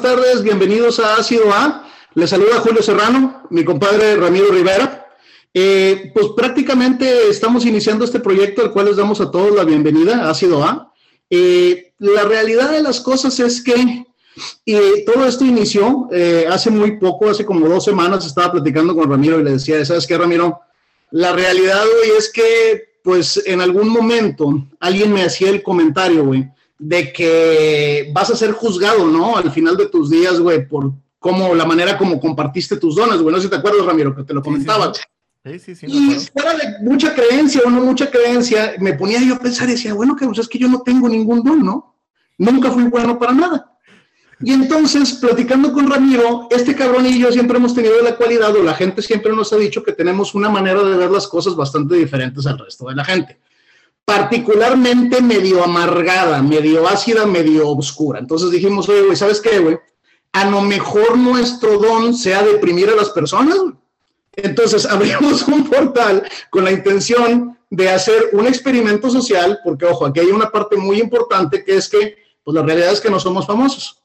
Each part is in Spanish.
buenas tardes, bienvenidos a Ácido A. Les saluda Julio Serrano, mi compadre Ramiro Rivera. Eh, pues prácticamente estamos iniciando este proyecto al cual les damos a todos la bienvenida, Ácido A. Eh, la realidad de las cosas es que y todo esto inició eh, hace muy poco, hace como dos semanas estaba platicando con Ramiro y le decía, ¿sabes qué, Ramiro? La realidad hoy es que, pues, en algún momento alguien me hacía el comentario, güey, de que vas a ser juzgado, ¿no? Al final de tus días, güey, por cómo, la manera como compartiste tus donas, güey. No sé si te acuerdas, Ramiro, que te lo comentaba. Sí, sí, sí. y fuera de mucha creencia o no mucha creencia, me ponía yo a pensar y decía, bueno, que pues es que yo no tengo ningún don, ¿no? Nunca fui bueno para nada. Y entonces, platicando con Ramiro, este cabrón y yo siempre hemos tenido la cualidad, o la gente siempre nos ha dicho que tenemos una manera de ver las cosas bastante diferentes al resto de la gente particularmente medio amargada, medio ácida, medio oscura. Entonces dijimos, oye, güey, ¿sabes qué, güey? A lo mejor nuestro don sea deprimir a las personas. Entonces abrimos un portal con la intención de hacer un experimento social, porque ojo, aquí hay una parte muy importante que es que, pues la realidad es que no somos famosos.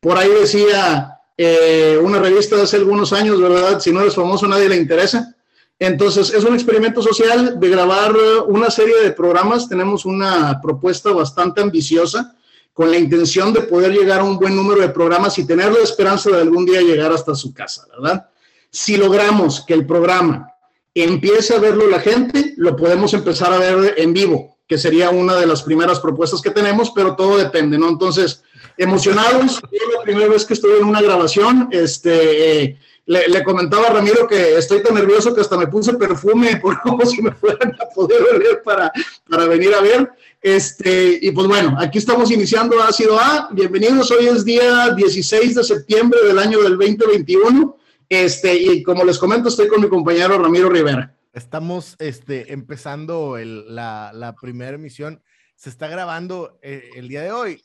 Por ahí decía eh, una revista de hace algunos años, ¿verdad? Si no eres famoso, nadie le interesa. Entonces, es un experimento social de grabar una serie de programas. Tenemos una propuesta bastante ambiciosa con la intención de poder llegar a un buen número de programas y tener la esperanza de algún día llegar hasta su casa, ¿verdad? Si logramos que el programa empiece a verlo la gente, lo podemos empezar a ver en vivo, que sería una de las primeras propuestas que tenemos, pero todo depende, ¿no? Entonces, emocionados, es la primera vez que estoy en una grabación, este... Eh, le, comentaba a Ramiro que estoy tan nervioso que hasta me puse perfume por como si me fueran a poder oler para, para venir a ver. Este, y pues bueno, aquí estamos iniciando Ácido A. Bienvenidos, hoy es día 16 de septiembre del año del 2021. Este, y como les comento, estoy con mi compañero Ramiro Rivera. Estamos este, empezando la, la primera emisión. Se está grabando eh, el día de hoy.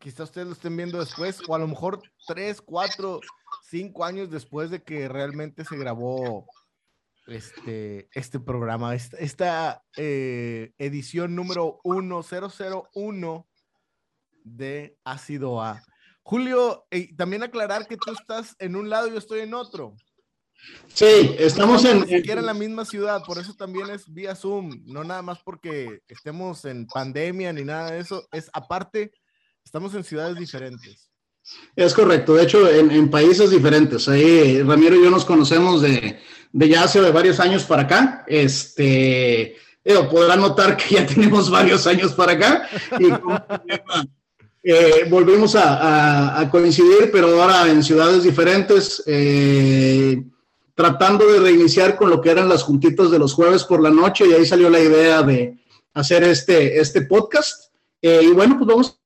Quizá ustedes lo estén viendo después, o a lo mejor tres, cuatro, cinco años después de que realmente se grabó este, este programa, esta, esta eh, edición número 1001 de Ácido A. Julio, también aclarar que tú estás en un lado y yo estoy en otro. Sí, estamos en... Ni siquiera en la misma ciudad, por eso también es vía Zoom, no nada más porque estemos en pandemia ni nada de eso, es aparte, estamos en ciudades diferentes. Es correcto, de hecho, en, países diferentes. Ahí Ramiro y yo nos conocemos de, ya hace varios años para acá. Este, podrán notar que ya tenemos varios años para acá y eh, volvimos a, coincidir, pero ahora en ciudades diferentes, eh, tratando de reiniciar con lo que eran las juntitas de los jueves por la noche y ahí salió la idea de hacer este, este podcast. Eh, y bueno, pues vamos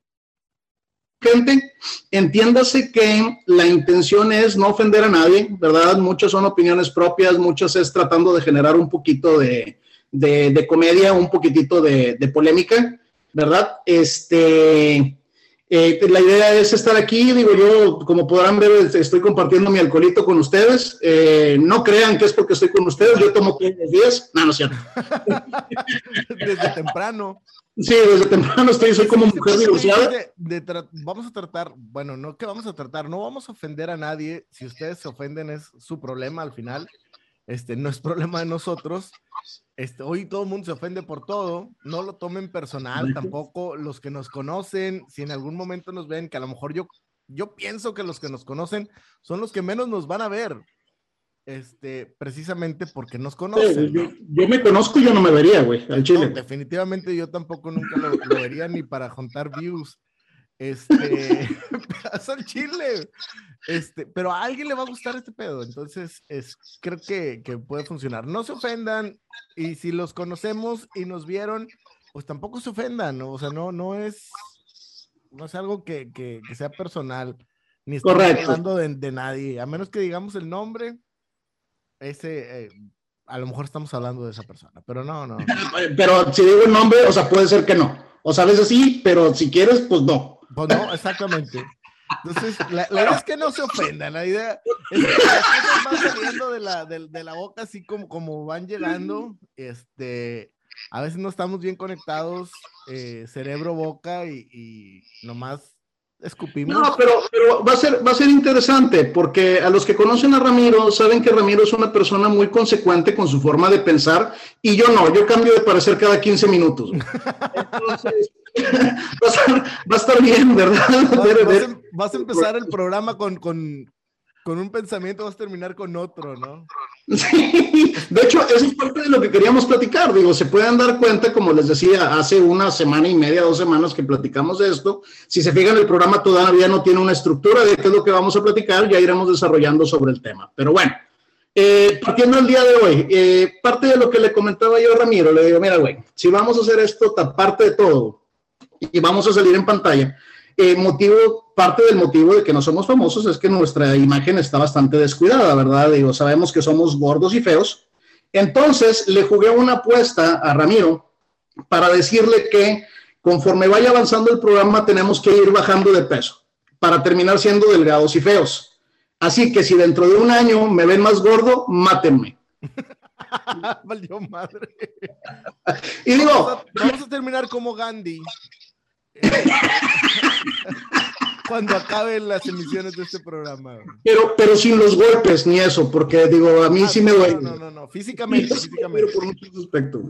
gente, entiéndase que la intención es no ofender a nadie, ¿verdad? Muchas son opiniones propias, muchas es tratando de generar un poquito de, comedia, un poquitito de, polémica, ¿verdad? Este, eh, la idea es estar aquí, digo yo, como podrán ver, estoy compartiendo mi alcoholito con ustedes. Eh, no crean que es porque estoy con ustedes, yo tomo todos los días. No, no es cierto. Desde temprano. Sí, desde temprano estoy, soy como mujer divorciada. vamos a tratar, bueno, no que vamos a tratar, no vamos a ofender a nadie. Si ustedes se ofenden es su problema al final. Este no es problema de nosotros. Este, hoy todo el mundo se ofende por todo. No lo tomen personal, tampoco los que nos conocen. Si en algún momento nos ven, que a lo mejor yo, yo pienso que los que nos conocen son los que menos nos van a ver este, precisamente porque nos conocen. yo, me conozco y yo no me vería, güey, al chile. definitivamente yo tampoco nunca lo, vería ni para juntar views. Este, al chile. Este, pero a alguien le va a gustar este pedo, entonces es, creo que, que puede funcionar. No se ofendan y si los conocemos y nos vieron, pues tampoco se ofendan, o sea, no, no es, no es algo que, que, sea personal, ni estamos hablando de, de nadie, a menos que digamos el nombre, ese, eh, a lo mejor estamos hablando de esa persona, pero no, no. Pero si digo el nombre, o sea, puede ser que no. O sea, a veces sí, pero si quieres, pues no. Pues no, exactamente. Entonces, la, idea es que no se ofendan, la idea es que las cosas van saliendo de la, de, la boca así como, como van llegando, este, a veces no estamos bien conectados, eh, cerebro-boca y, y nomás Escupimos. No, pero, pero va, a ser, va a ser interesante porque a los que conocen a Ramiro saben que Ramiro es una persona muy consecuente con su forma de pensar y yo no, yo cambio de parecer cada 15 minutos. Entonces, va, a estar, bien, ¿verdad? Em, vas, a empezar el programa con, con, con un pensamiento vas a terminar con otro, ¿no? Sí, de hecho, eso es parte de lo que queríamos platicar. Digo, se pueden dar cuenta, como les decía, hace una semana y media, dos semanas que platicamos de esto. Si se fijan, el programa todavía no tiene una estructura de qué es lo que vamos a platicar, ya iremos desarrollando sobre el tema. Pero bueno, eh, partiendo el día de hoy, eh, parte de lo que le comentaba yo a Ramiro, le digo, mira, güey, si vamos a hacer esto, parte de todo y vamos a salir en pantalla, eh, motivo, parte del motivo de que no somos famosos es que nuestra imagen está bastante descuidada, ¿verdad? Digo, sabemos que somos gordos y feos. Entonces le jugué una apuesta a Ramiro para decirle que conforme vaya avanzando el programa tenemos que ir bajando de peso para terminar siendo delgados y feos. Así que si dentro de un año me ven más gordo, mátenme. Valió madre. y digo, vamos a terminar como Gandhi. Cuando acaben las emisiones de este programa. Pero, pero sin los golpes ni eso, porque digo, a mí ah, sí me duele. No, no, no, físicamente, físicamente. Por muchos aspectos.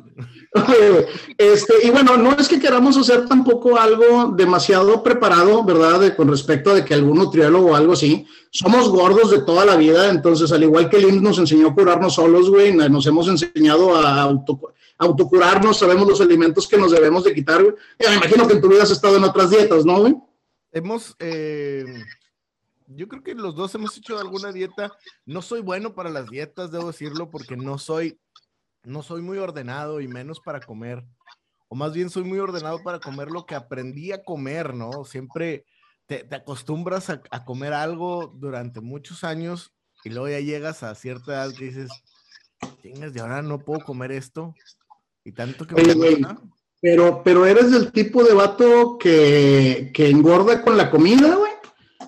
Este, y bueno, no es que queramos hacer tampoco algo demasiado preparado, ¿verdad? con respecto a de que algún nutriólogo o algo así. Somos gordos de toda la vida, entonces, al igual que el IMSS nos enseñó a curarnos solos, güey, nos hemos enseñado a auto autocurarnos, sabemos los alimentos que nos debemos de quitar. Me imagino que en tu vida has estado en otras dietas, ¿no, güey? Hemos, eh, yo creo que los dos hemos hecho alguna dieta. No soy bueno para las dietas, debo decirlo, porque no soy, no soy muy ordenado y menos para comer. O más bien soy muy ordenado para comer lo que aprendí a comer, ¿no? Siempre te, acostumbras a, a comer algo durante muchos años y luego ya llegas a cierta edad que dices, chingas, de ahora no puedo comer esto. Y tanto que pero, pero eres del tipo de vato que, que engorda con la comida, güey,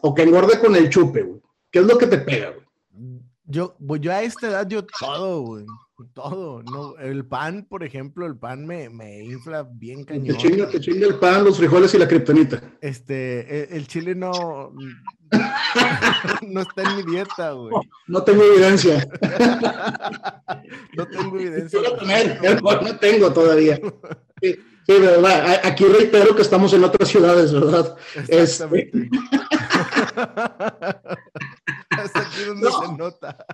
o que engorda con el chupe, güey. ¿Qué es lo que te pega, güey? Yo, pues yo a esta edad, yo todo, güey. Todo. No, el pan, por ejemplo, el pan me, me infla bien cañón. Te chinga, te chinga el pan, los frijoles y la kriptonita. Este, el, el chile no, no está en mi dieta, güey. No, tengo evidencia. no tengo evidencia. no tengo todavía. Sí, verdad. Aquí reitero que estamos en otras ciudades, ¿verdad? Exactamente. Este... Hasta aquí donde se nota.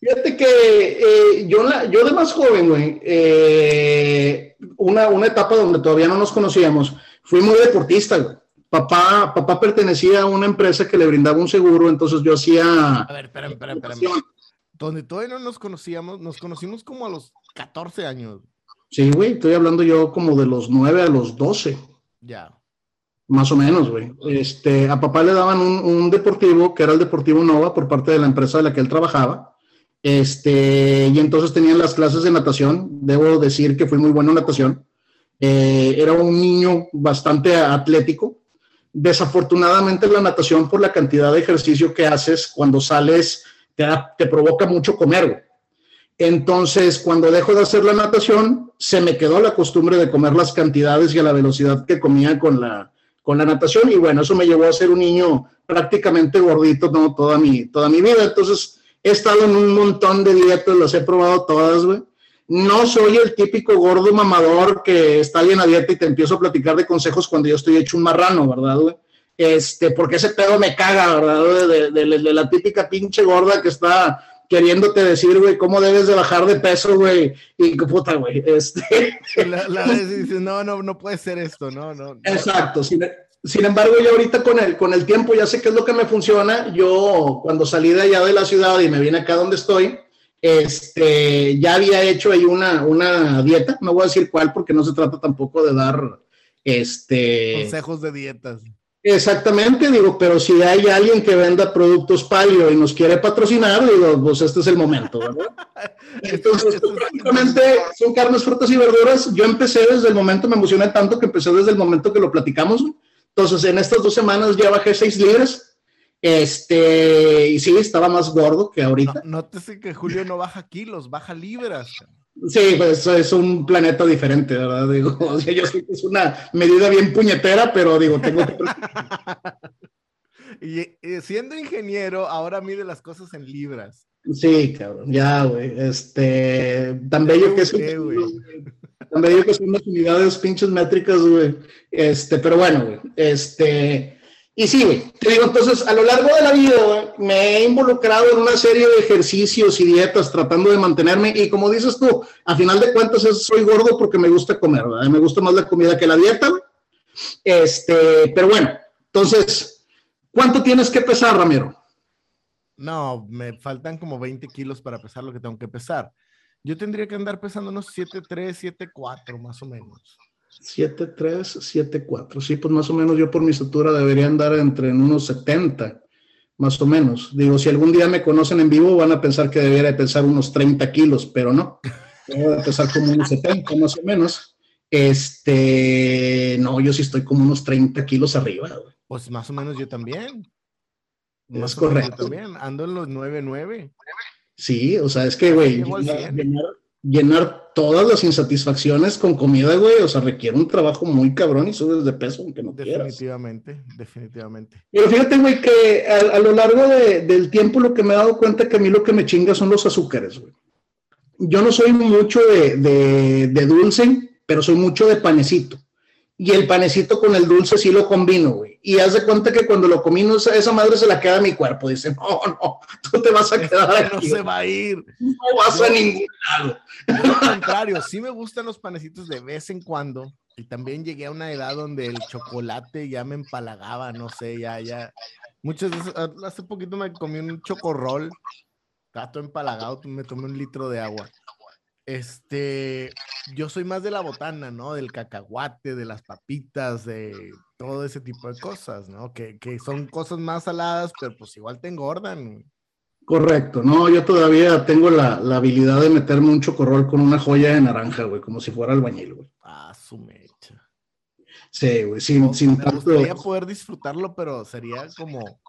Fíjate que eh, yo, yo de más joven, güey, eh, una, una etapa donde todavía no nos conocíamos, fui muy deportista, güey papá, papá pertenecía a una empresa que le brindaba un seguro, entonces yo hacía... A ver, espera, espera, espera. Donde todavía no nos conocíamos, nos conocimos como a los 14 años. Sí, güey, estoy hablando yo como de los 9 a los 12. Ya. Más o menos, güey. Este, a papá le daban un, un, deportivo, que era el Deportivo Nova, por parte de la empresa de la que él trabajaba. Este, y entonces tenían las clases de natación. Debo decir que fui muy bueno en natación. Eh, era un niño bastante atlético. Desafortunadamente la natación por la cantidad de ejercicio que haces cuando sales te, provoca mucho comer. Entonces, cuando dejo de hacer la natación, se me quedó la costumbre de comer las cantidades y a la velocidad que comía con la, con la natación. Y bueno, eso me llevó a ser un niño prácticamente gordito ¿no? toda, mi, toda mi vida. Entonces, he estado en un montón de dietas, las he probado todas, güey no soy el típico gordo mamador que está bien a dieta y te empiezo a platicar de consejos cuando yo estoy hecho un marrano, ¿verdad, güey? Este, porque ese pedo me caga, ¿verdad? De, de, la típica pinche gorda que está queriéndote decir, güey, cómo debes de bajar de peso, güey, y puta, güey, este... La, la vez dices, no, no, no puede ser esto, no, no. Exacto, sin, sin, embargo, yo ahorita con el, con el tiempo ya sé qué es lo que me funciona, yo cuando salí de allá de la ciudad y me vine acá donde estoy, este, ya había hecho ahí una, una dieta, no voy a decir cuál porque no se trata tampoco de dar este consejos de dietas. Exactamente, digo, pero si hay alguien que venda productos palio y nos quiere patrocinar, digo, pues este es el momento, ¿verdad? Entonces, prácticamente son carnes, frutas y verduras. Yo empecé desde el momento, me emocioné tanto que empecé desde el momento que lo platicamos. Entonces, en estas dos semanas ya bajé seis libras este, y sí, estaba más gordo que ahorita. No, nótese que Julio no baja kilos, baja libras. Sí, pues es un planeta diferente, ¿verdad? Digo, yo sé que es una medida bien puñetera, pero digo, tengo que... y, siendo ingeniero, ahora mide las cosas en libras. Sí, cabrón, ya, güey. Este, tan bello que es. Que son unidades pinches métricas, güey. Este, pero bueno, güey. Este, y sí, güey. Te digo, entonces, a lo largo de la vida, me he involucrado en una serie de ejercicios y dietas tratando de mantenerme. Y como dices tú, a final de cuentas, soy gordo porque me gusta comer, ¿verdad? Me gusta más la comida que la dieta, Este, pero bueno, entonces, ¿cuánto tienes que pesar, Ramiro? No, me faltan como 20 kilos para pesar lo que tengo que pesar. Yo tendría que andar pesando unos 7,3, 7,4 más o menos. 7,3, 7,4. Sí, pues más o menos yo por mi estatura debería andar entre unos 70, más o menos. Digo, si algún día me conocen en vivo van a pensar que debería pesar unos 30 kilos, pero no. Voy a pesar como unos 70 más o menos. Este, no, yo sí estoy como unos 30 kilos arriba. Pues más o menos yo también. Es correcto. También ando en los 9.9. Sí, o sea, es que, güey, llenar, todas las insatisfacciones con comida, güey, o sea, requiere un trabajo muy cabrón y subes de peso, aunque no Definitivamente, definitivamente. Pero fíjate, güey, que a, lo largo del tiempo lo que me he dado cuenta que a mí lo que me chinga son los azúcares, güey. Yo no soy mucho de, de dulce, pero soy mucho de panecito y el panecito con el dulce sí lo combino, güey. Y haz de cuenta que cuando lo combino, esa, madre se la queda a mi cuerpo. Dice, no, no, tú te vas a quedar aquí. No se va a ir. No vas a ningún lado. Al contrario, sí me gustan los panecitos de vez en cuando. Y también llegué a una edad donde el chocolate ya me empalagaba, no sé, ya, ya. Muchas veces, ah, hace poquito me comí un chocorrol, gato empalagado, me tomé un litro de agua. Este, yo soy más de la botana, ¿no? Del cacahuate, de las papitas, de todo ese tipo de cosas, ¿no? Que, son cosas más saladas, pero pues igual te engordan. Correcto, no, yo todavía tengo la, habilidad de meterme un chocorrol con una joya de naranja, güey, como si fuera albañil, güey. Ah, su mecha. Sí, güey, sin, sin Me gustaría poder disfrutarlo, pero sería como,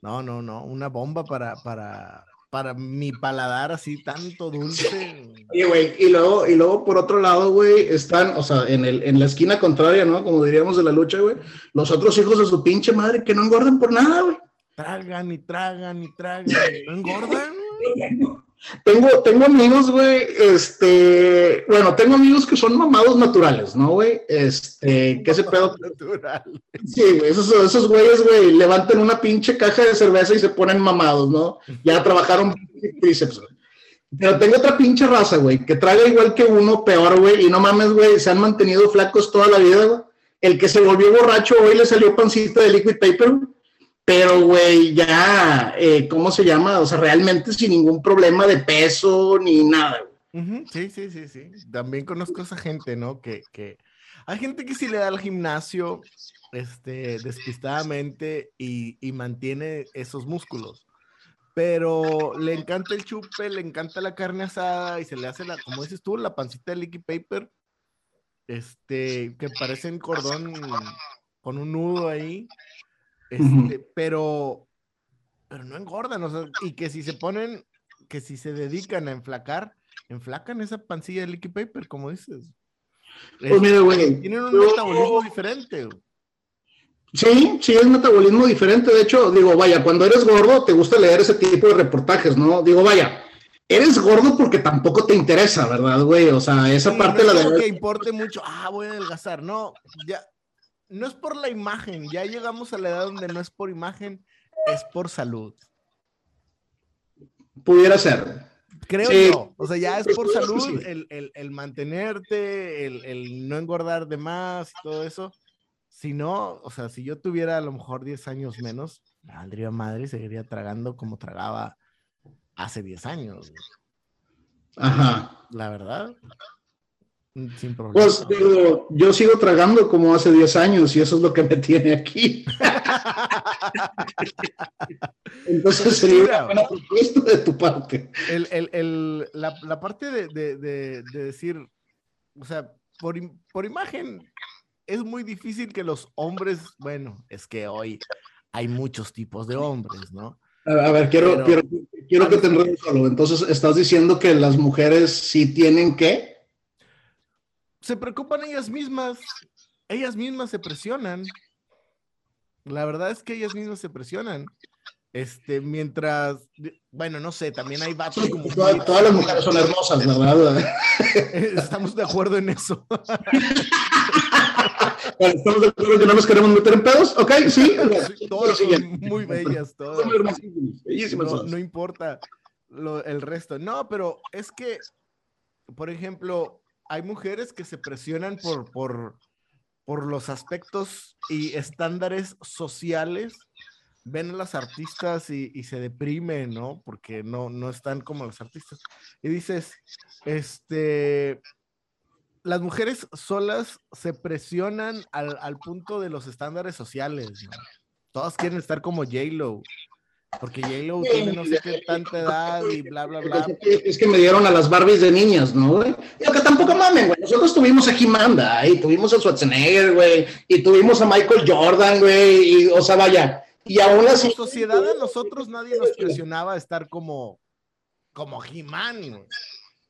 no, no, no, una bomba para, para, para mi paladar así tanto dulce. Y, güey, y luego, y luego por otro lado, güey, están, o sea, en, el, en la esquina contraria, ¿no? Como diríamos de la lucha, güey, los otros hijos de su pinche madre que no engordan por nada, güey. Tragan y tragan y tragan, no engordan. Tengo, tengo amigos, güey, este, bueno, tengo amigos que son mamados naturales, ¿no, güey? Este, ¿qué se pedo? Natural. Sí, güey, esos, esos güeyes, güey, levantan una pinche caja de cerveza y se ponen mamados, ¿no? Ya trabajaron tríceps, Pero tengo otra pinche raza, güey, que traga igual que uno, peor, güey, y no mames, güey, se han mantenido flacos toda la vida, güey. El que se volvió borracho hoy le salió pancita de liquid paper, güey pero, güey, ya, eh, ¿cómo se llama? O sea, realmente sin ningún problema de peso ni nada. Sí, sí, sí, sí. También conozco a esa gente, ¿no? Que, que hay gente que sí le da al gimnasio, este, despistadamente y, y mantiene esos músculos pero le encanta el chupe, le encanta la carne asada y se le hace la, como dices tú, la pancita de liquid paper, este, que parecen cordón con un nudo ahí, este, pero, pero no engordan, o sea, y que si se ponen, que si se dedican a enflacar, enflacan esa pancilla de liquid paper, como dices. Pues mira, güey. Tienen un metabolismo diferente. Sí, sí, es metabolismo diferente. De hecho, digo, vaya, cuando eres gordo te gusta leer ese tipo de reportajes, ¿no? Digo, vaya, eres gordo porque tampoco te interesa, ¿verdad, güey? O sea, esa parte no es la de... que importe mucho, ah, voy a adelgazar. No, ya, no es por la imagen, ya llegamos a la edad donde no es por imagen, es por salud. Pudiera ser. Creo yo, o sea, ya es por salud el, mantenerte, el, no engordar de más y todo eso. Si no, o sea, si yo tuviera a lo mejor 10 años menos, valdría madre, seguiría tragando como tragaba hace 10 años. Ajá. La verdad. Mm, sin problema. Pues yo sigo tragando como hace 10 años y eso es lo que me tiene aquí. Entonces sería una buena propuesta de tu parte. El, el, el, la, la, parte de, de, de, decir, o sea, por, por imagen es muy difícil que los hombres, bueno, es que hoy hay muchos tipos de hombres, ¿no? A ver, quiero, quiero, quiero que te enredes solo. Entonces, ¿estás diciendo que las mujeres sí tienen que? Se preocupan ellas mismas, ellas mismas se presionan. La verdad es que ellas mismas se presionan. Este, mientras, bueno, no sé, también hay vatos como. todas las mujeres son hermosas, ¿verdad? Estamos de acuerdo en eso. estamos de acuerdo que no nos queremos meter en pedos, ok, sí. todas son muy bellas, todas. No, no importa lo, el resto. No, pero es que, por ejemplo, hay mujeres que se presionan por, por, por los aspectos y estándares sociales ven a las artistas y, se deprimen, ¿no? Porque no, no están como los artistas. Y dices, este, las mujeres solas se presionan al, punto de los estándares sociales. Todas quieren estar como J-Lo. Porque J-Lo tiene no sé qué tanta edad y bla, bla, bla. Es que me dieron a las Barbies de niñas, ¿no, güey? Lo que tampoco mamen, güey. Nosotros tuvimos a Jimanda, y tuvimos a Schwarzenegger, güey, y tuvimos a Michael Jordan, güey, y, o sea, vaya. Y aún así. En sociedad a nosotros nadie nos presionaba a estar como, como He-Man, güey.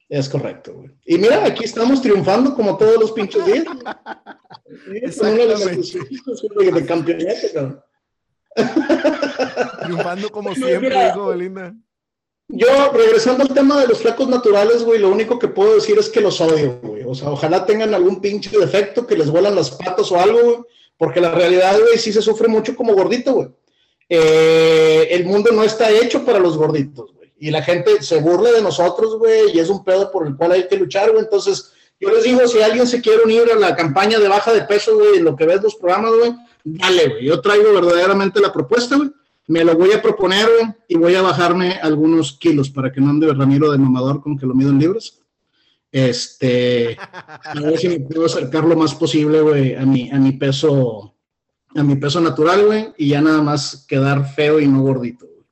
Es correcto, güey. Y mira, aquí estamos triunfando como todos los pinches días. Exactamente. de campeonato, cabrón. Triunfando como siempre, hijo Belinda. Yo, regresando al tema de los flacos naturales, güey, lo único que puedo decir es que los odio, güey. O sea, ojalá tengan algún pinche defecto, que les vuelan las patas o algo, güey. Porque la realidad, güey, sí se sufre mucho como gordito, güey. Eh, el mundo no está hecho para los gorditos, güey. Y la gente se burla de nosotros, güey, y es un pedo por el cual hay que luchar, güey. Entonces, yo les digo, si alguien se quiere unir a la campaña de baja de peso, güey, en lo que ves los programas, güey, dale, güey. Yo traigo verdaderamente la propuesta, güey. Me lo voy a proponer, güey, y voy a bajarme algunos kilos para que no ande Ramiro de mamador con que lo mido en libras. Este, a ver si me puedo acercar lo más posible, güey, a mi, a mi peso, a mi peso natural, güey, y ya nada más quedar feo y no gordito, güey.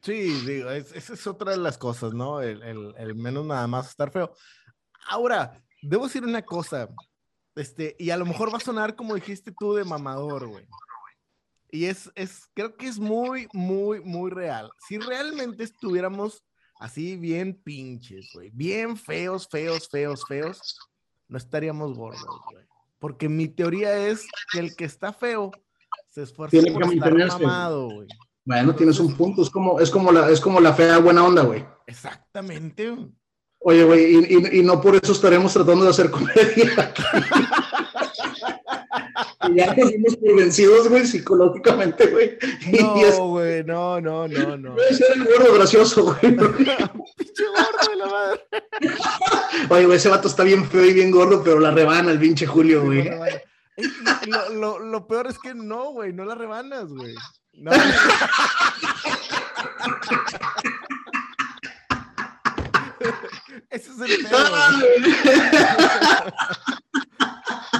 Sí, digo, esa es otra de las cosas, ¿no? El, el, el menos nada más estar feo. Ahora, debo decir una cosa, este, y a lo mejor va a sonar como dijiste tú de mamador, güey. Y es, es, creo que es muy, muy, muy real. Si realmente estuviéramos así bien pinches, güey, bien feos, feos, feos, feos, no estaríamos gordos, güey. Porque mi teoría es que el que está feo se esfuerza por estar mamado, güey. Bueno, tienes un punto, es como, es como la, es como la fea buena onda, güey. Exactamente. Oye, güey, y, y, no por eso estaremos tratando de hacer comedia. y ya nos dimos por vencidos, güey, psicológicamente, güey. No, güey, no, no, no, no. Puede ser el gordo gracioso, güey. pinche gordo de la madre. Oye, güey, ese vato está bien feo y bien gordo, pero la rebana el pinche Julio, güey. Lo, lo, lo, peor es que no, güey, no la rebanas, güey. No. Ese es el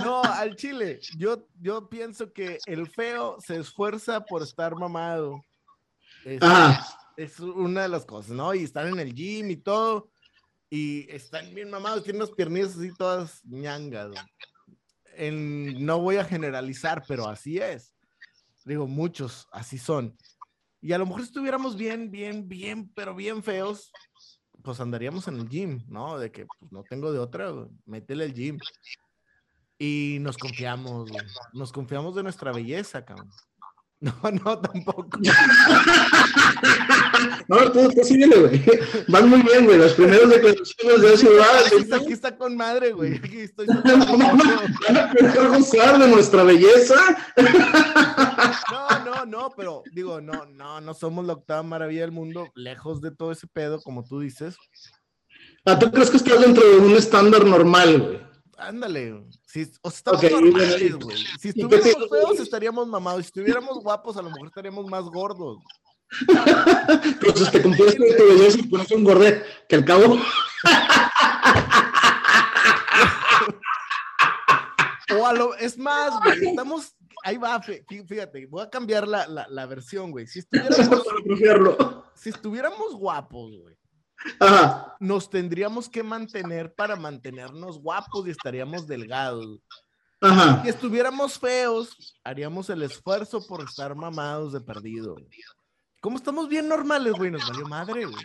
No, al chile. Yo, yo pienso que el feo se esfuerza por estar mamado. Es, es una de las cosas, ¿no? Y están en el gym y todo. Y están bien mamados, tienen unas piernas así todas ñangas. En, no voy a generalizar, pero así es. Digo, muchos así son. Y a lo mejor estuviéramos bien, bien, bien, pero bien feos, pues andaríamos en el gym, ¿no? De que pues, no tengo de otra, métele el gym. Y nos confiamos, nos confiamos de nuestra belleza, cabrón. No, no, tampoco. No, tú, tú síguele, güey. Van muy bien, güey. Las primeras declaraciones de. Aquí está, aquí está con madre, güey. Aquí estoy. No, no, no. Van a gozar de nuestra belleza. No, no, no, pero digo, no, no, no somos la octava maravilla del mundo, lejos de todo ese pedo, como tú dices. Ah, ¿tú crees que estás dentro de un estándar normal, güey? Ándale, si, o sea, estamos normales, güey. Si estuviéramos feos, estaríamos mamados. Si estuviéramos guapos, a lo mejor estaríamos más gordos. Entonces te con tu belleza y pones un gordet, que al cabo. o a lo, es más, güey, estamos, ahí va, fíjate, voy a cambiar la, la, la versión, güey. Si estuviéramos, si estuviéramos guapos, güey, nos tendríamos que mantener para mantenernos guapos y estaríamos delgados. Si estuviéramos feos, haríamos el esfuerzo por estar mamados de perdido. Como estamos bien normales, güey, nos valió madre, güey.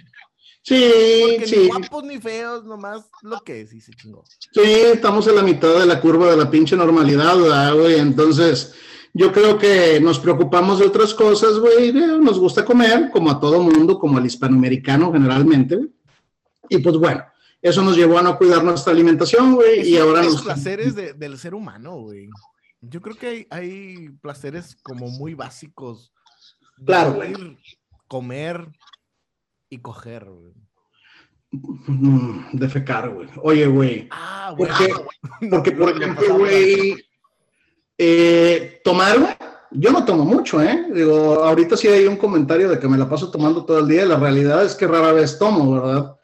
Sí, sí. Ni guapos ni feos, nomás lo que es, y se chingó. Sí, estamos en la mitad de la curva de la pinche normalidad, güey. Entonces, Yo creo que nos preocupamos de otras cosas, güey. Nos gusta comer, como a todo mundo, como al hispanoamericano generalmente. Y pues bueno, eso nos llevó a no cuidar nuestra alimentación, güey. Y ahora los placeres del ser humano, güey. Yo creo que hay, hay placeres como muy básicos. Claro, güey. Comer y coger, güey. Mm, defecar, güey. Oye, güey. Ah, güey. Porque, por ejemplo, güey, eh, tomar, güey. Yo no tomo mucho, ¿eh? Digo, ahorita sí hay un comentario de que me la paso tomando todo el día. La realidad es que rara vez tomo, ¿verdad?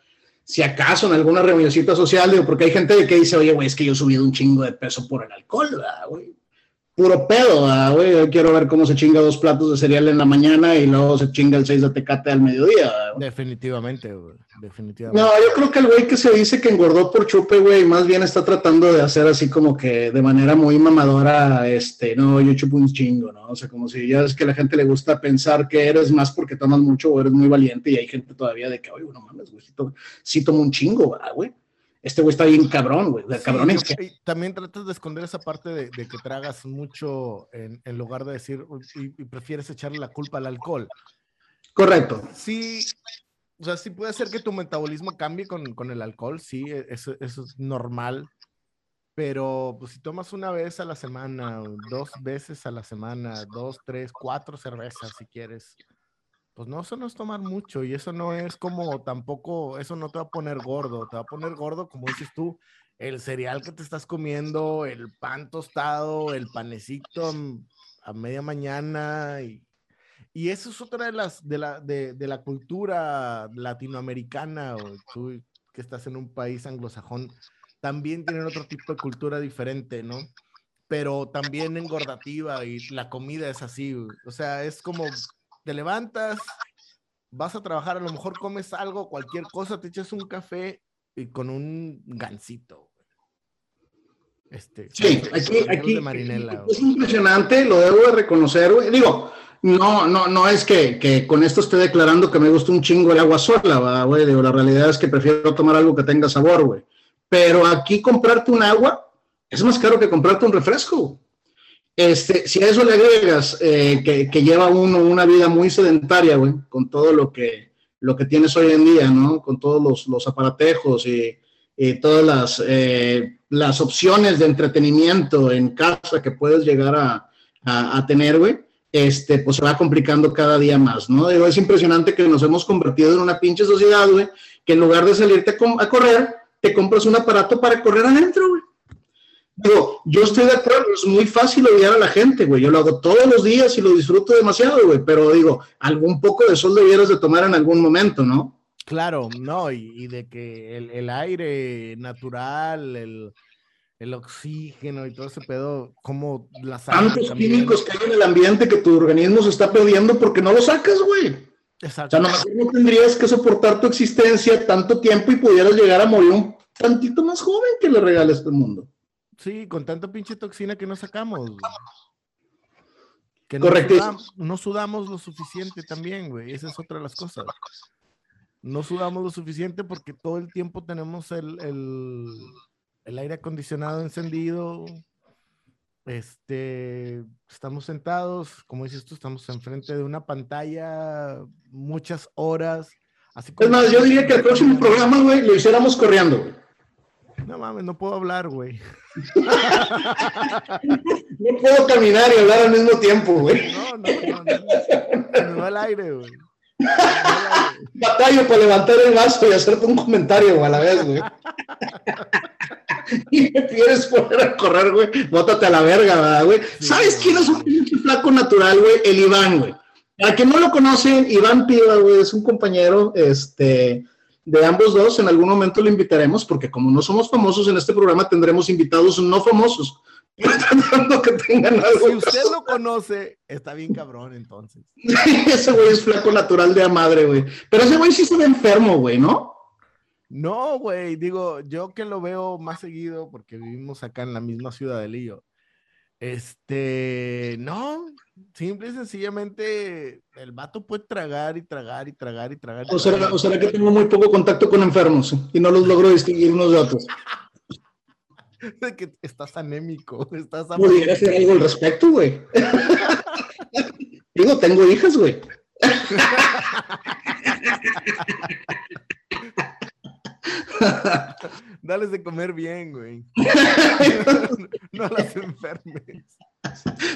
Si acaso en alguna reunioncita social, digo, porque hay gente que dice, oye, güey, es que yo he subido un chingo de peso por el alcohol, ¿verdad, güey? Puro pedo, güey. Yo quiero ver cómo se chinga dos platos de cereal en la mañana y luego se chinga el seis de tecate al mediodía. Definitivamente, güey. Definitivamente. No, yo creo que el güey que se dice que engordó por chupe, güey, más bien está tratando de hacer así como que de manera muy mamadora, este, no, yo chupo un chingo, ¿no? O sea, como si ya es que a la gente le gusta pensar que eres más porque tomas mucho o eres muy valiente y hay gente todavía de que, oye, no mames, güey, sí tomo un chingo, güey este güey está bien cabrón, güey. cabrón También tratas de esconder esa parte de, que tragas mucho en, lugar de decir y, prefieres echarle la culpa al alcohol. Correcto. Sí, o sea, sí puede ser que tu metabolismo cambie con, el alcohol, sí, e, eso, eso, es normal. Pero pues si tomas una vez a la semana, dos veces a la semana, dos, tres, cuatro cervezas si quieres, pues no, eso no es tomar mucho y eso no es como tampoco, eso no te va a poner gordo, te va a poner gordo, como dices tú, el cereal que te estás comiendo, el pan tostado, el panecito a media mañana y, y eso es otra de las, de la, de, de la cultura latinoamericana, o tú que estás en un país anglosajón, también tienen otro tipo de cultura diferente, ¿no? Pero también engordativa y la comida es así, o sea, es como te levantas, vas a trabajar, a lo mejor comes algo, cualquier cosa, te echas un café y con un gansito. Este, sí, aquí, aquí es impresionante, lo debo de reconocer, güey. Digo, no, no, no es que, que, con esto esté declarando que me gusta un chingo el agua sola, güey. Digo, la realidad es que prefiero tomar algo que tenga sabor, güey. Pero aquí comprarte un agua es más caro que comprarte un refresco. Este, si a eso le agregas eh, que, lleva uno una vida muy sedentaria, güey, con todo lo que, lo que tienes hoy en día, ¿no? Con todos los, los aparatejos y, todas las, eh, las opciones de entretenimiento en casa que puedes llegar a, a, tener, güey, este, pues se va complicando cada día más, ¿no? Es impresionante que nos hemos convertido en una pinche sociedad, güey, que en lugar de salirte a, a correr, te compras un aparato para correr adentro, güey. Digo, yo estoy de acuerdo, es muy fácil odiar a la gente, güey. Yo lo hago todos los días y lo disfruto demasiado, güey. Pero digo, algún poco de sol debieras de tomar en algún momento, ¿no? Claro, no, y, de que el, aire natural, el, oxígeno y todo ese pedo, como las Tantos químicos que hay en el ambiente que tu organismo se está perdiendo porque no lo sacas, güey. Exacto. O sea, no, no tendrías que soportar tu existencia tanto tiempo y pudieras llegar a morir un tantito más joven que le regales este mundo. Sí, con tanta pinche toxina que no sacamos. Que Correcto. No sudamos, lo suficiente también, güey. Esa es otra de las cosas. No sudamos lo suficiente porque todo el tiempo tenemos el, el, aire acondicionado encendido. Este, estamos sentados, como dices tú, estamos enfrente de una pantalla muchas horas. Así es más, yo diría que el próximo programa, güey, lo hiciéramos corriendo, güey. No mames, no puedo hablar, güey. no puedo caminar y hablar al mismo tiempo, güey. No, no, no. no. Me va el aire, güey. Batallo para levantar el vaso y hacerte un comentario a la vez, güey. y me quieres poner a correr, güey. Bótate a la verga, güey? ¿Sabes quién es un flaco natural, güey? El Iván, güey. Para que no lo conocen, Iván Piva, güey, es un compañero, este, de ambos dos, en algún momento lo invitaremos, porque como no somos famosos en este programa, tendremos invitados no famosos. que tengan algo si usted lo conoce, está bien cabrón entonces. ese güey es flaco natural de a madre, güey. Pero ese güey sí se ve enfermo, güey, ¿no? No, güey, digo, yo que lo veo más seguido porque vivimos acá en la misma ciudad de Lío. Este, no, simple y sencillamente el vato puede tragar y tragar y tragar y tragar. o, será, que tengo muy poco contacto con enfermos y no los logro distinguir unos de otros. de que estás anémico, estás Pudiera hacer algo al respecto, güey. Digo, tengo hijas, güey. Dales de comer bien, güey. no, las enfermes.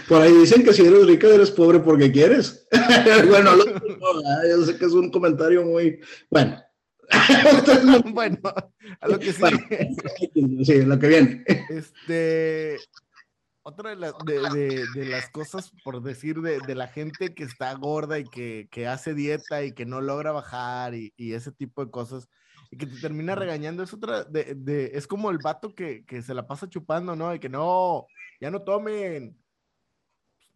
Por ahí dicen que si eres rica eres pobre porque quieres. bueno, yo sé que es un comentario muy bueno. bueno, a lo que sí. sí, lo que viene. Este, otra de, de, las cosas, por decir, de, la gente que está gorda y que, que, hace dieta y que no logra bajar y, y, ese tipo de cosas y que te termina regañando, es otra, de, es como el vato que, que, se la pasa chupando, ¿no? Y que no, ya no tomen.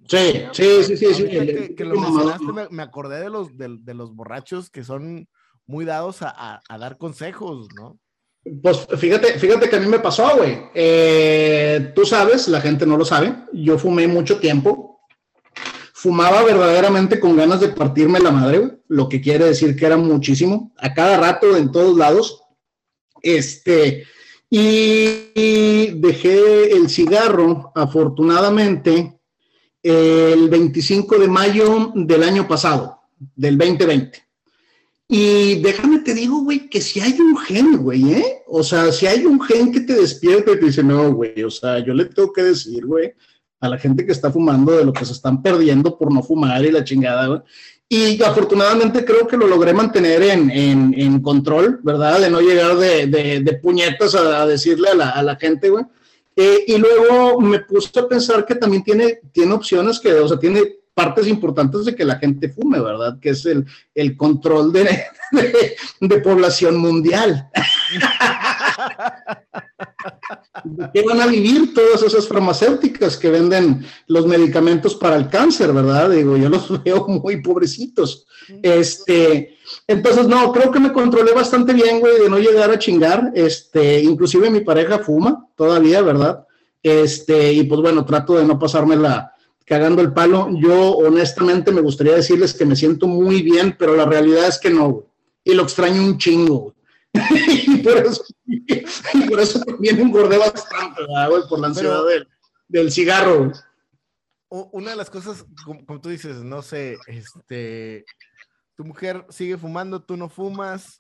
Sí, sí, sí, sí. sí que, lo mencionaste, me, acordé de los, de, los borrachos que son muy dados a, a dar consejos, ¿no? Pues fíjate, fíjate que a mí me pasó, güey. Eh, tú sabes, la gente no lo sabe. Yo fumé mucho tiempo. Fumaba verdaderamente con ganas de partirme la madre. Lo que quiere decir que era muchísimo. A cada rato, en todos lados. Este. Y dejé el cigarro, afortunadamente, el 25 de mayo del año pasado, del 2020. Y déjame te digo, güey, que si hay un gen, güey, ¿eh? O sea, si hay un gen que te despierta y te dice, no, güey, o sea, yo le tengo que decir, güey, a la gente que está fumando de lo que se están perdiendo por no fumar y la chingada, güey. Y afortunadamente creo que lo logré mantener en, en, en control, ¿verdad? De no llegar de, de, de puñetas a, decirle a la, a la gente, güey. Eh, y luego me puse a pensar que también tiene, tiene opciones que, o sea, tiene partes importantes de que la gente fume, ¿verdad? Que es el, el control de, de, población mundial. Qué van a vivir todas esas farmacéuticas que venden los medicamentos para el cáncer, verdad? Digo, yo los veo muy pobrecitos. Este, entonces, no, creo que me controlé bastante bien, güey, de no llegar a chingar. Este, inclusive mi pareja fuma todavía, ¿verdad? Este, y pues bueno, trato de no pasarme la, cagando el palo. Yo honestamente me gustaría decirles que me siento muy bien, pero la realidad es que no, Y lo extraño un chingo, y, por eso, y por eso también engordé bastante, güey, por la ansiedad del, cigarro. Una de las cosas, como, tú dices, no sé, este, tu mujer sigue fumando, tú no fumas,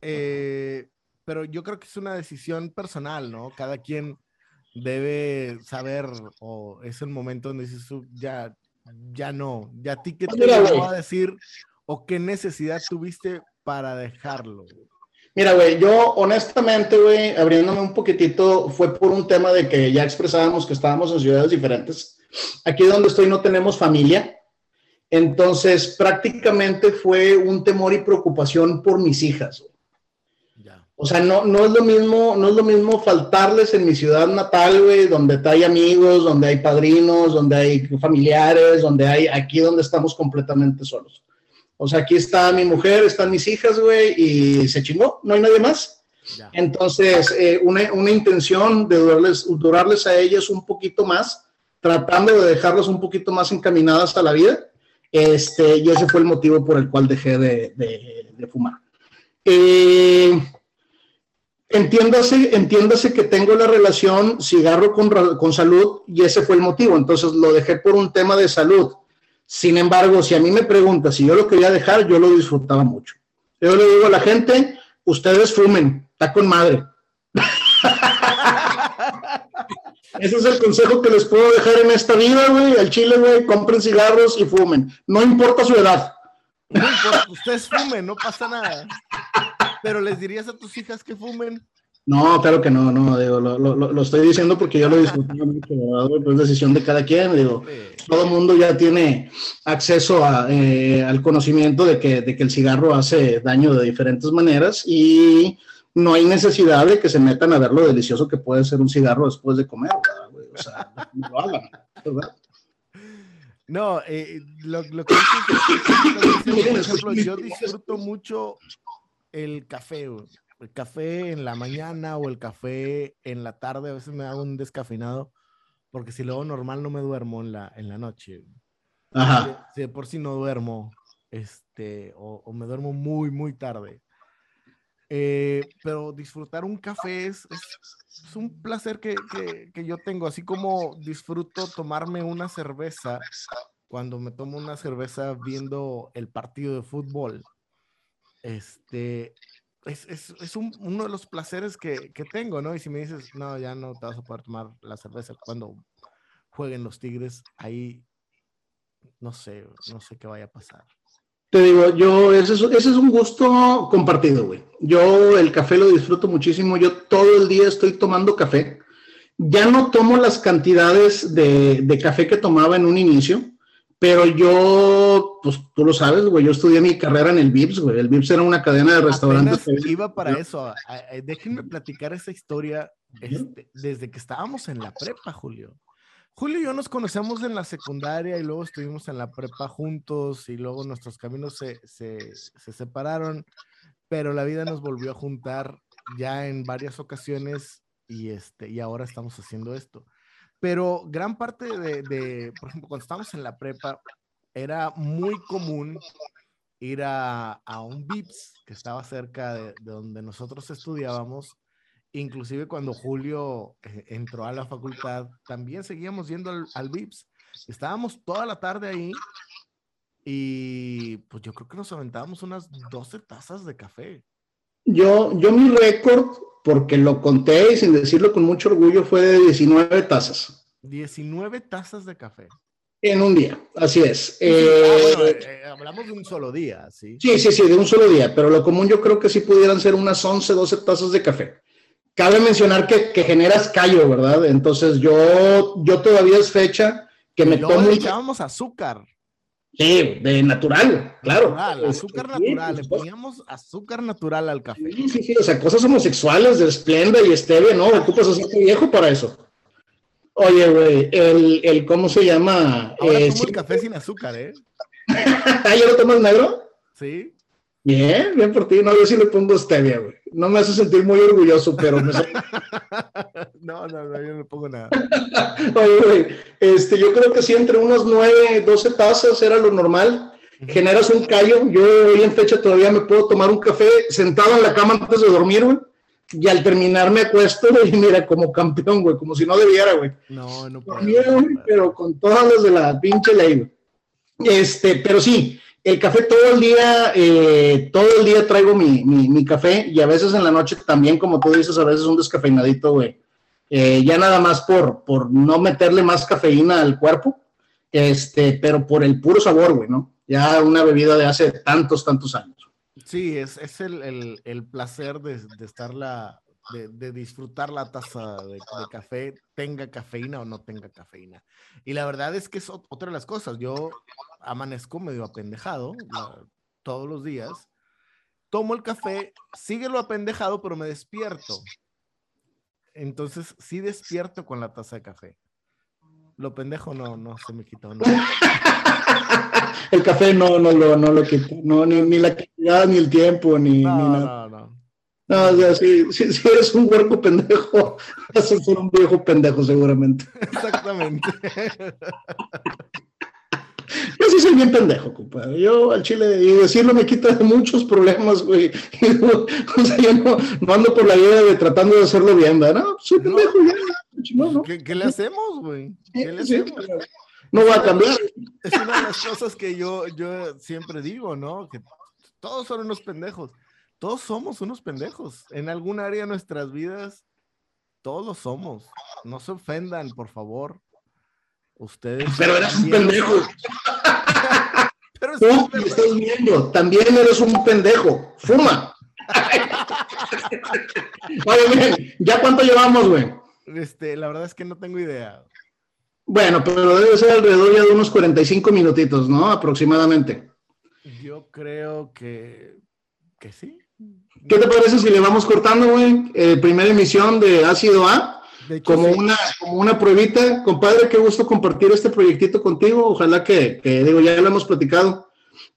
eh, pero yo creo que es una decisión personal, ¿no? Cada quien debe saber o es el momento donde dices ya, ya no, ya a ti qué te va a decir o qué necesidad tuviste para dejarlo. Mira, güey, yo honestamente, güey, abriéndome un poquitito, fue por un tema de que ya expresábamos que estábamos en ciudades diferentes. Aquí donde estoy no tenemos familia, entonces prácticamente fue un temor y preocupación por mis hijas. O sea, no, no es lo mismo, no es lo mismo faltarles en mi ciudad natal, güey, donde hay amigos, donde hay padrinos, donde hay familiares, donde hay, aquí donde estamos completamente solos. O sea, aquí está mi mujer, están mis hijas, güey, y se chingó, no hay nadie más. Entonces, eh, una, una, intención de durarles, durarles a ellas un poquito más, tratando de dejarlas un poquito más encaminadas a la vida, este, y ese fue el motivo por el cual dejé de, de, de fumar. Eh, Entiéndase, entiéndase que tengo la relación cigarro con, con, salud y ese fue el motivo. Entonces lo dejé por un tema de salud. Sin embargo, si a mí me pregunta si yo lo quería dejar, yo lo disfrutaba mucho. Yo le digo a la gente, ustedes fumen, está con madre. Ese es el consejo que les puedo dejar en esta vida, güey. Al chile, güey, compren cigarros y fumen. No importa su edad. No importa, ustedes fumen, no pasa nada. Pero les dirías a tus hijas que fumen. No, claro que no, no, digo, lo, lo, lo estoy diciendo porque yo lo disfruto mucho, pues es decisión de cada quien, digo, todo el mundo ya tiene acceso a, eh, al conocimiento de que, de que el cigarro hace daño de diferentes maneras y no hay necesidad de que se metan a ver lo delicioso que puede ser un cigarro después de comer, o sea, no lo hagan, ¿verdad? No, eh, lo, lo, que dices, por ejemplo, yo disfruto mucho el café, el café en la mañana o el café en la tarde, a veces me hago un descafeinado, porque si luego normal no me duermo en la, en la noche. Ajá. Si, por si no duermo, este, o, me duermo muy, muy tarde. Eh, pero disfrutar un café es, es un placer que, que, yo tengo, así como disfruto tomarme una cerveza cuando me tomo una cerveza viendo el partido de fútbol. Este, es, es, es un, uno de los placeres que, que, tengo, ¿no? Y si me dices, no, ya no te vas a poder tomar la cerveza cuando jueguen los Tigres, ahí no sé, no sé qué vaya a pasar. Te digo, yo, ese es, ese es un gusto compartido, güey. Yo el café lo disfruto muchísimo. Yo todo el día estoy tomando café. Ya no tomo las cantidades de, de café que tomaba en un inicio, pero yo, pues tú lo sabes, güey, yo estudié mi carrera en el VIPS, güey. El VIPS era una cadena de restaurantes. iba para eso. Déjenme platicar esa historia este, desde que estábamos en la prepa, Julio. Julio y yo nos conocemos en la secundaria y luego estuvimos en la prepa juntos y luego nuestros caminos se, se, se separaron, pero la vida nos volvió a juntar ya en varias ocasiones y, este, y ahora estamos haciendo esto. Pero gran parte de, de, por ejemplo, cuando estábamos en la prepa, era muy común ir a, a un VIPS que estaba cerca de, de donde nosotros estudiábamos Inclusive cuando Julio eh, entró a la facultad, también seguíamos yendo al, al VIPS. Estábamos toda la tarde ahí y pues yo creo que nos aventábamos unas 12 tazas de café. Yo, yo mi récord, porque lo conté y sin decirlo con mucho orgullo, fue de 19 tazas. 19 tazas de café. En un día, así es. Ah, eh, eh, hablamos de un solo día, ¿sí? Sí, sí, sí, de un solo día, pero lo común yo creo que sí pudieran ser unas 11, 12 tazas de café. Cabe mencionar que, que generas callo, ¿verdad? Entonces yo, yo todavía es fecha que me tomo... Le echábamos azúcar. Sí, de natural, claro. azúcar natural, le poníamos azúcar natural al café. Sí, sí, sí, o sea, cosas homosexuales de esplenda y stevia, ¿no? Ocupas hacerte viejo para eso. Oye, güey, el, el, ¿cómo se llama? Ahora eh, tomo el café sin azúcar, ¿eh? ¿Ah, ya lo tomas negro? Sí. Bien, bien por ti. No, yo sí le pongo stevia, güey. No me hace sentir muy orgulloso, pero me... no, no, no, yo no pongo nada. Oye, güey, este, yo creo que sí, entre unos 9, 12 tazas era lo normal. Generas un callo. Yo hoy en fecha todavía me puedo tomar un café sentado en la cama antes de dormir, güey. Y al terminar me acuesto y mira, como campeón, güey, como si no debiera, güey. No, no puedo. pero con todas las de la pinche ley, güey. Este, pero sí, el café todo el día, eh, todo el día traigo mi, mi, café y a veces en la noche también, como tú dices, a veces un descafeinadito, güey. Eh, ya nada más por, por no meterle más cafeína al cuerpo, este, pero por el puro sabor, güey, ¿no? Ya una bebida de hace tantos, tantos años. Sí, es, es el, el, el, placer de, de estar de, disfrutar la taza de, café, tenga cafeína o no tenga cafeína. Y la verdad es que es otra de las cosas. Yo amanezco medio apendejado todos los días, tomo el café, sigue lo apendejado, pero me despierto. Entonces, sí despierto con la taza de café. Lo pendejo no, no se me quita. el café no, no lo, no lo quita, no, ni, la calidad, ni el tiempo, ni, no, ni nada. No, no. O sea, si, si, eres un huerco pendejo, vas a ser un viejo pendejo seguramente. Exactamente. Yo sí soy bien pendejo, compadre. Yo al chile, y decirlo me quita de muchos problemas, güey. o sea, yo no, no, ando por la vida de tratando de hacerlo bien, ¿verdad? No, soy pendejo ya. ¿no? ¿Qué, ¿Qué, le hacemos, güey? ¿Qué le hacemos? no va a cambiar. Es una de las cosas que yo, yo siempre digo, ¿no? Que todos son unos pendejos todos somos unos pendejos. En algún área de nuestras vidas, todos lo somos. No se ofendan, por favor. Ustedes. Pero eres un pendejo. Pero Tú me estás viendo, también eres un pendejo. Fuma. Oye, bien, ¿ya cuánto llevamos, güey? Este, la verdad es que no tengo idea. Bueno, pero debe ser alrededor ya de unos 45 minutitos, ¿no? Aproximadamente. Yo creo que, que sí. ¿Qué te parece si le vamos cortando, güey? Eh, primera emisión de Ácido A, como, una, como una pruebita. Compadre, qué gusto compartir este proyectito contigo. Ojalá que, digo, ya lo hemos platicado.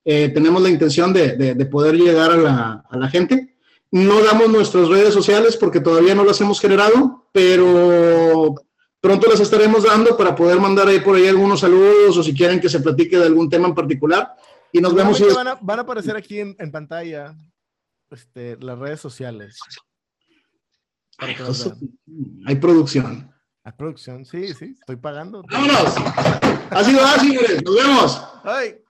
Eh, tenemos la intención de, de, poder llegar a la, a la, gente. No damos nuestras redes sociales porque todavía no las hemos generado, pero pronto las estaremos dando para poder mandar ahí por ahí algunos saludos o si quieren que se platique de algún tema en particular. Y nos vemos. Van a, van a aparecer aquí en, en pantalla este, las redes sociales. Hay producción. Hay producción, sí, sí, estoy pagando. ¡Vámonos! Ha sido así, señores. Nos vemos. Ay.